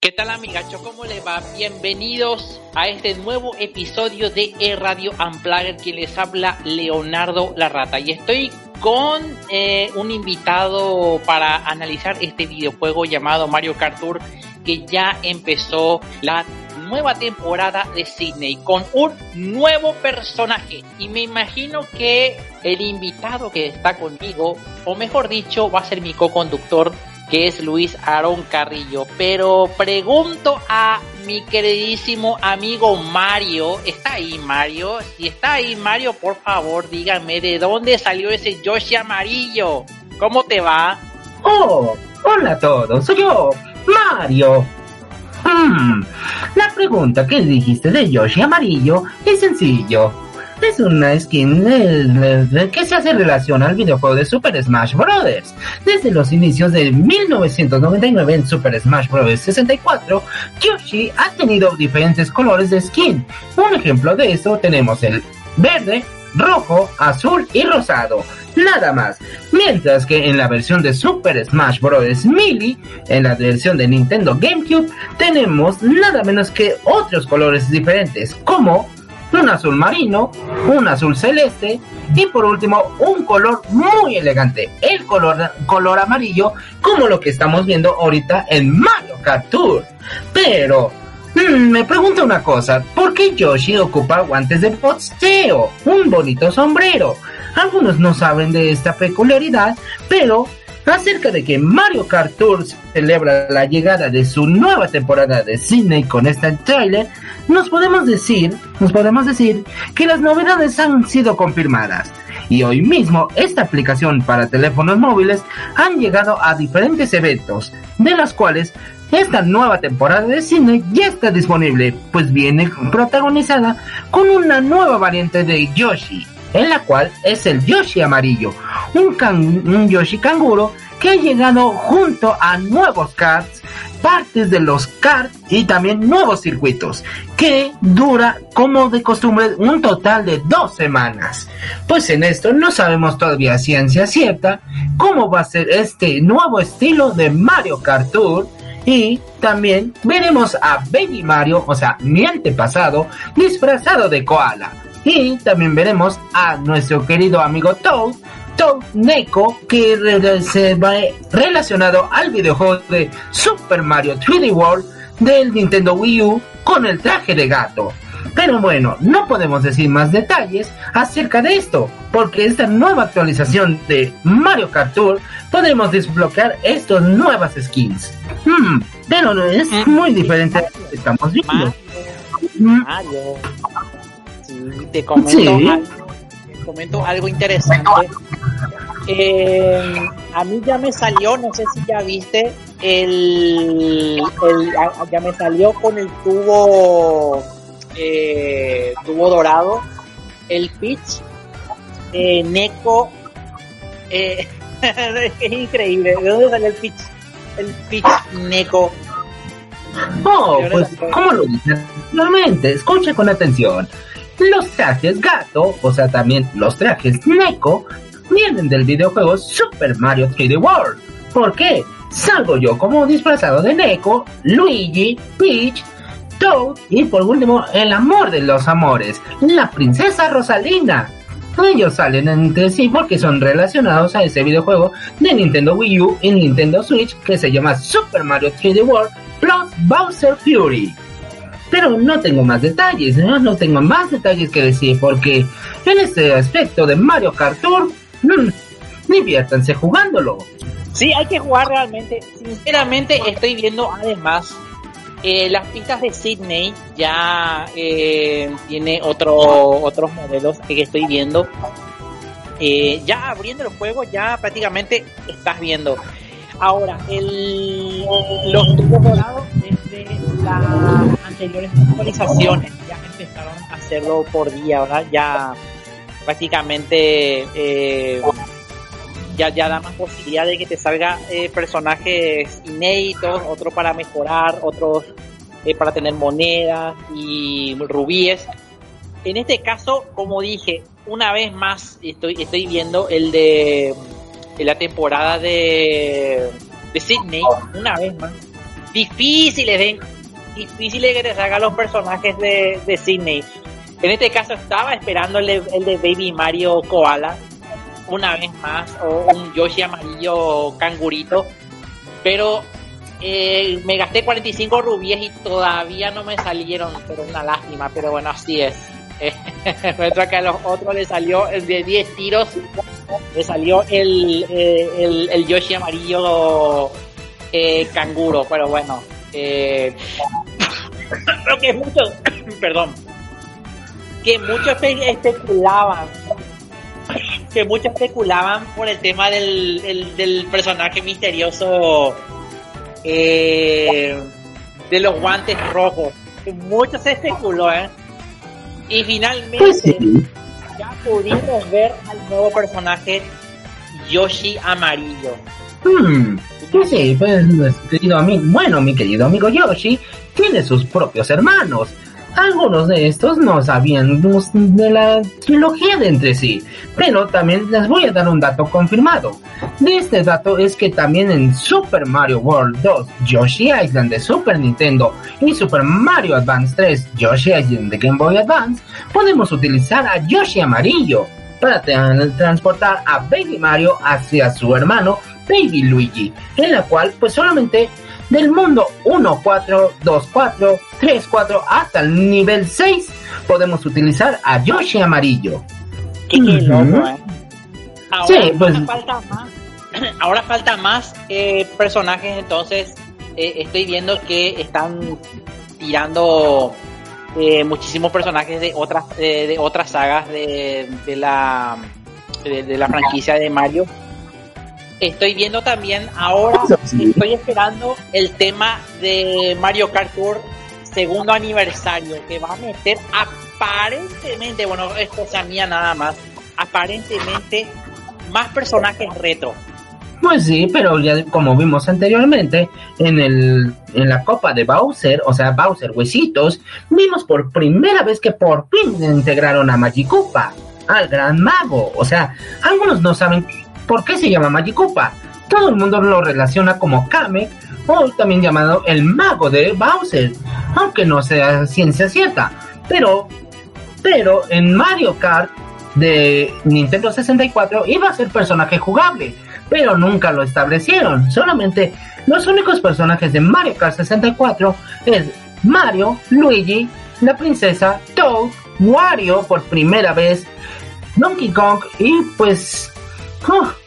¿Qué tal amigacho? ¿Cómo les va? Bienvenidos a este nuevo episodio de E Radio Unplugged, quien les habla Leonardo La Rata. Y estoy con eh, un invitado para analizar este videojuego llamado Mario Kart Tour, que ya empezó la nueva temporada de Sydney con un nuevo personaje. Y me imagino que el invitado que está conmigo, o mejor dicho, va a ser mi co-conductor que es Luis Aaron Carrillo. Pero pregunto a mi queridísimo amigo Mario, ¿está ahí Mario? Si está ahí Mario, por favor díganme de dónde salió ese Yoshi amarillo. ¿Cómo te va? Oh, hola a todos, soy yo, Mario. Hmm, la pregunta que dijiste de Yoshi amarillo es sencillo es una skin que se hace relación al videojuego de Super Smash Bros. Desde los inicios de 1999 en Super Smash Bros. 64, Yoshi ha tenido diferentes colores de skin. Un ejemplo de eso tenemos el verde, rojo, azul y rosado. Nada más. Mientras que en la versión de Super Smash Bros. Melee, en la versión de Nintendo GameCube, tenemos nada menos que otros colores diferentes, como un azul marino, un azul celeste y por último un color muy elegante, el color, color amarillo como lo que estamos viendo ahorita en Mario Kart Tour. Pero mm, me pregunto una cosa, ¿por qué Yoshi ocupa guantes de boxeo? Un bonito sombrero. Algunos no saben de esta peculiaridad, pero acerca de que Mario Kart Tour celebra la llegada de su nueva temporada de Sydney con este trailer, nos podemos decir, nos podemos decir que las novedades han sido confirmadas. Y hoy mismo esta aplicación para teléfonos móviles han llegado a diferentes eventos, de los cuales esta nueva temporada de cine ya está disponible, pues viene protagonizada con una nueva variante de Yoshi, en la cual es el Yoshi amarillo, un, un Yoshi canguro que ha llegado junto a nuevos karts, partes de los karts y también nuevos circuitos, que dura como de costumbre un total de dos semanas. Pues en esto no sabemos todavía ciencia cierta cómo va a ser este nuevo estilo de Mario Kart Tour y también veremos a Baby Mario, o sea, mi antepasado, disfrazado de koala. Y también veremos a nuestro querido amigo Toad, Toad Neko, que se va relacionado al videojuego de Super Mario 3D World del Nintendo Wii U con el traje de gato. Pero bueno, no podemos decir más detalles acerca de esto, porque esta nueva actualización de Mario Kart Tour podemos desbloquear estas nuevas skins. Hmm, pero no es mm. muy diferente a lo que estamos viendo. Mario. te comento, comento algo interesante. Eh, a mí ya me salió, no sé si ya viste, el, el ya me salió con el tubo eh, tubo dorado, el pitch, eh, Neko, eh, es increíble, ¿de dónde sale el pitch? El pitch Neko. Oh, pues, ¿cómo lo dices? Nuevamente, escucha con atención. Los trajes gato, o sea, también los trajes Neko, vienen del videojuego Super Mario 3D World. ¿Por qué? Salgo yo como disfrazado de Neko, Luigi, Peach, Toad y por último el amor de los amores, la princesa Rosalina. Ellos salen entre sí porque son relacionados a ese videojuego de Nintendo Wii U y Nintendo Switch que se llama Super Mario 3D World plus Bowser Fury. Pero no tengo más detalles, no, tengo más detalles que decir porque en este aspecto de Mario Kart Tour, mmm, diviértanse jugándolo. Sí, hay que jugar realmente. Sinceramente estoy viendo además eh, las pistas de Sydney ya eh, tiene otro, otros modelos que estoy viendo. Eh, ya abriendo el juego ya prácticamente estás viendo. Ahora, el, los tubos dorados desde las anteriores actualizaciones ya empezaron a hacerlo por día, ¿verdad? Ya prácticamente eh, ya, ya da más posibilidad de que te salga eh, personajes inéditos, otros para mejorar, otros eh, para tener monedas y rubíes. En este caso, como dije, una vez más estoy, estoy viendo el de, la temporada de, de Sydney, una vez más. difíciles difíciles que te salgan los personajes de, de Sidney. En este caso estaba esperando el de, el de Baby Mario Koala, una vez más, o un Yoshi amarillo cangurito, pero eh, me gasté 45 rubíes y todavía no me salieron, pero una lástima, pero bueno, así es. Mientras que a los otros le salió de 10 tiros, le salió el, eh, el, el Yoshi amarillo eh, canguro, pero bueno, eh, creo que muchos, perdón, que muchos especulaban, que muchos especulaban por el tema del, el, del personaje misterioso eh, de los guantes rojos. Mucho se especuló, ¿eh? Y finalmente Pues sí. ya pudimos ver al nuevo personaje Yoshi Amarillo. Hmm, pues sí, pues nuestro querido amigo, bueno, mi querido amigo Yoshi tiene sus propios hermanos. Algunos de estos no sabían de la trilogía de entre sí, pero también les voy a dar un dato confirmado. De este dato es que también en Super Mario World 2, Yoshi Island de Super Nintendo y Super Mario Advance 3, Yoshi Island de Game Boy Advance, podemos utilizar a Yoshi Amarillo para tra- transportar a Baby Mario hacia su hermano Baby Luigi, en la cual pues solamente del mundo 1, 4, 2, 4, 3, 4 hasta el nivel 6 podemos utilizar a Yoshi Amarillo. Qué, qué loco, ¿eh? Ahora, Sí, pues- ahora falta más, ahora falta más eh, personajes, entonces eh, estoy viendo que están tirando eh, muchísimos personajes de otras eh, de otras sagas de, de la de, de la franquicia de Mario. Estoy viendo también ahora, Sí. estoy esperando el tema de Mario Kart Tour segundo aniversario que va a meter aparentemente, bueno, es cosa mía nada más, aparentemente más personajes retro. Pues sí, pero ya como vimos anteriormente en el en la copa de Bowser, o sea, Bowser Huesitos, vimos por primera vez que por fin integraron a Magikupa, al gran mago. O sea, algunos no saben por qué se llama Magikupa. Todo el mundo lo relaciona como Kame, o también llamado el mago de Bowser, aunque no sea ciencia cierta. Pero, pero en Mario Kart de Nintendo 64 iba a ser personaje jugable pero nunca lo establecieron. Solamente los únicos personajes de Mario Kart 64 es Mario, Luigi, la princesa, Toad, Wario por primera vez, Donkey Kong y pues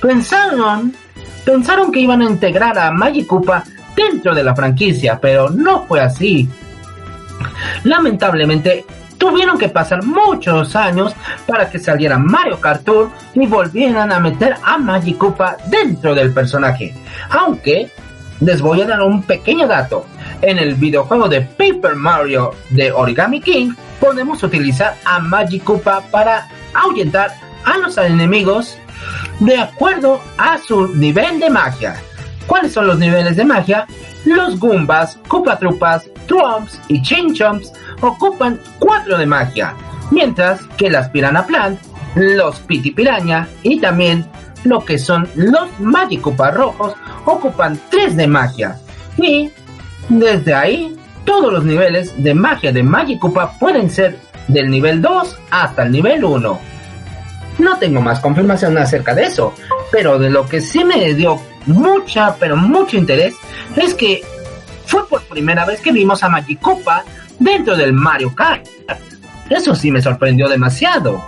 pensaron pensaron que iban a integrar a Magikupa dentro de la franquicia, pero no fue así. Lamentablemente tuvieron que pasar muchos años para que saliera Mario Kart Tour y volvieran a meter a Magikupa dentro del personaje. Aunque les voy a dar un pequeño dato. En el videojuego de Paper Mario de Origami King podemos utilizar a Magikupa para ahuyentar a los enemigos de acuerdo a su nivel de magia. ¿Cuáles son los niveles de magia? Los Goombas, Koopa Trupas, Trumps y Chinchomps ocupan 4 de magia, mientras que las Piranha Plant, los Piti Piraña y también lo que son los Magikupa rojos ocupan 3 de magia. Y desde ahí, todos los niveles de magia de Magikupa pueden ser del nivel 2 hasta el nivel 1. No tengo más confirmación acerca de eso, pero de lo que sí me dio mucha, pero mucho interés es que fue por primera vez que vimos a Magikupa dentro del Mario Kart. Eso sí me sorprendió demasiado.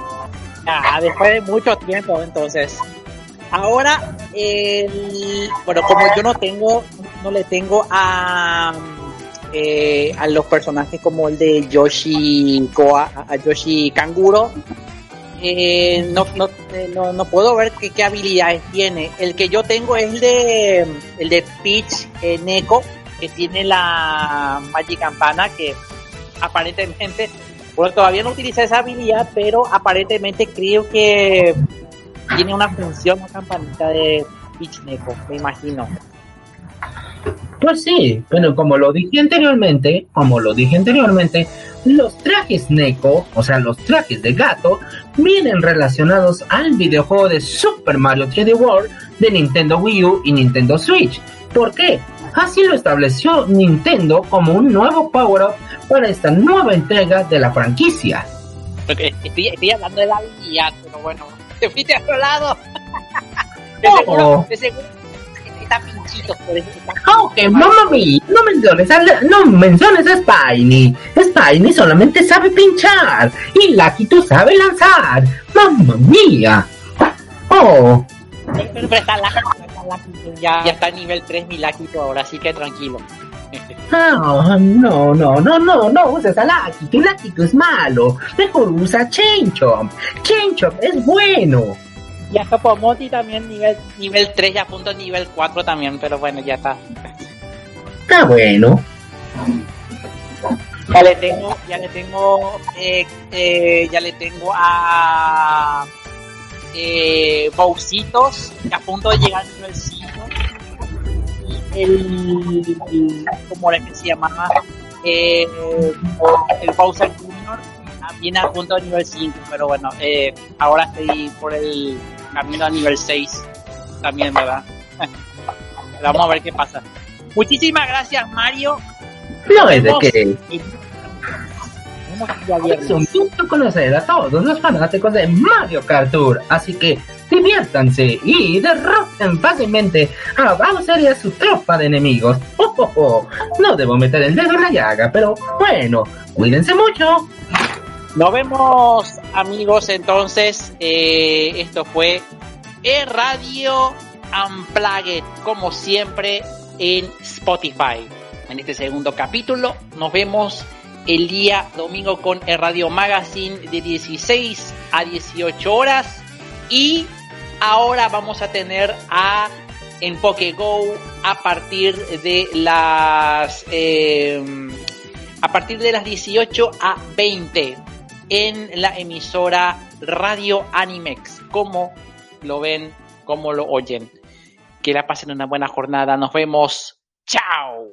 Ah, después de mucho tiempo, entonces. Ahora, bueno, como yo no tengo, no le tengo a, eh, a los personajes como el de Yoshi Koa, a Yoshi Kanguro, eh, no, no, eh, no, no puedo ver qué, qué habilidades tiene. El que yo tengo es el de, el de Peach eh, Neko, que tiene la Magic Campana, que aparentemente, bueno, todavía no utiliza esa habilidad, pero aparentemente creo que tiene una función, una campanita de Peach Neko, me imagino. Pues sí, pero como lo dije anteriormente, como lo dije anteriormente, los trajes Neko, o sea, los trajes de gato, vienen relacionados al videojuego de Super Mario 3D World de Nintendo Wii U y Nintendo Switch. ¿Por qué? Así lo estableció Nintendo como un nuevo power-up para esta nueva entrega de la franquicia. Estoy, estoy hablando de la habilidad, pero bueno, te fuiste a otro lado. De Oh. seguro, de seguro está pinchito, por eso está Ok, mamá mía, no menciones a, no menciones a Spiny. Spiny solamente sabe pinchar y Lucky sabe lanzar. Mamma mía. Oh, Pero, pero está ya, ya está en nivel 3 mi Lucky ahora, así que tranquilo. ah, no, no, no, no, no uses a tu Lucky es malo. Mejor usa Chainchomp. Chainchomp es bueno. Y a Topomoti también nivel, nivel 3 y a punto nivel 4 también, pero bueno, ya está. Está bueno. Ya le tengo, ya le tengo, eh, eh, ya le tengo a eh, Baucitos, que a punto de llegar al nivel 5. Y el, el- ¿cómo era que se llamaba? Eh, el Bowser Jr. también a punto de nivel 5, pero bueno, eh, ahora estoy por el camino a nivel 6 también, ¿verdad? Vamos a ver qué pasa. Muchísimas gracias, Mario. No es de que es un gusto conocer a todos los fanáticos de Mario Kart Tour, así que diviértanse y derroten fácilmente a Bowser y a su tropa de enemigos. Oh, oh, oh. No debo meter el dedo en la llaga, pero bueno, cuídense mucho. Nos vemos, amigos. Entonces, eh, esto fue E Radio Unplugged, como siempre, en Spotify. En este segundo capítulo, nos vemos el día domingo con E Radio Magazine de 16 a 18 horas. Y ahora vamos a tener a en PokeGo a partir de las eh, a partir de las 18 a 20 en la emisora Radio Animex. Como lo ven, como lo oyen. Que la pasen una buena jornada. Nos vemos. Chao.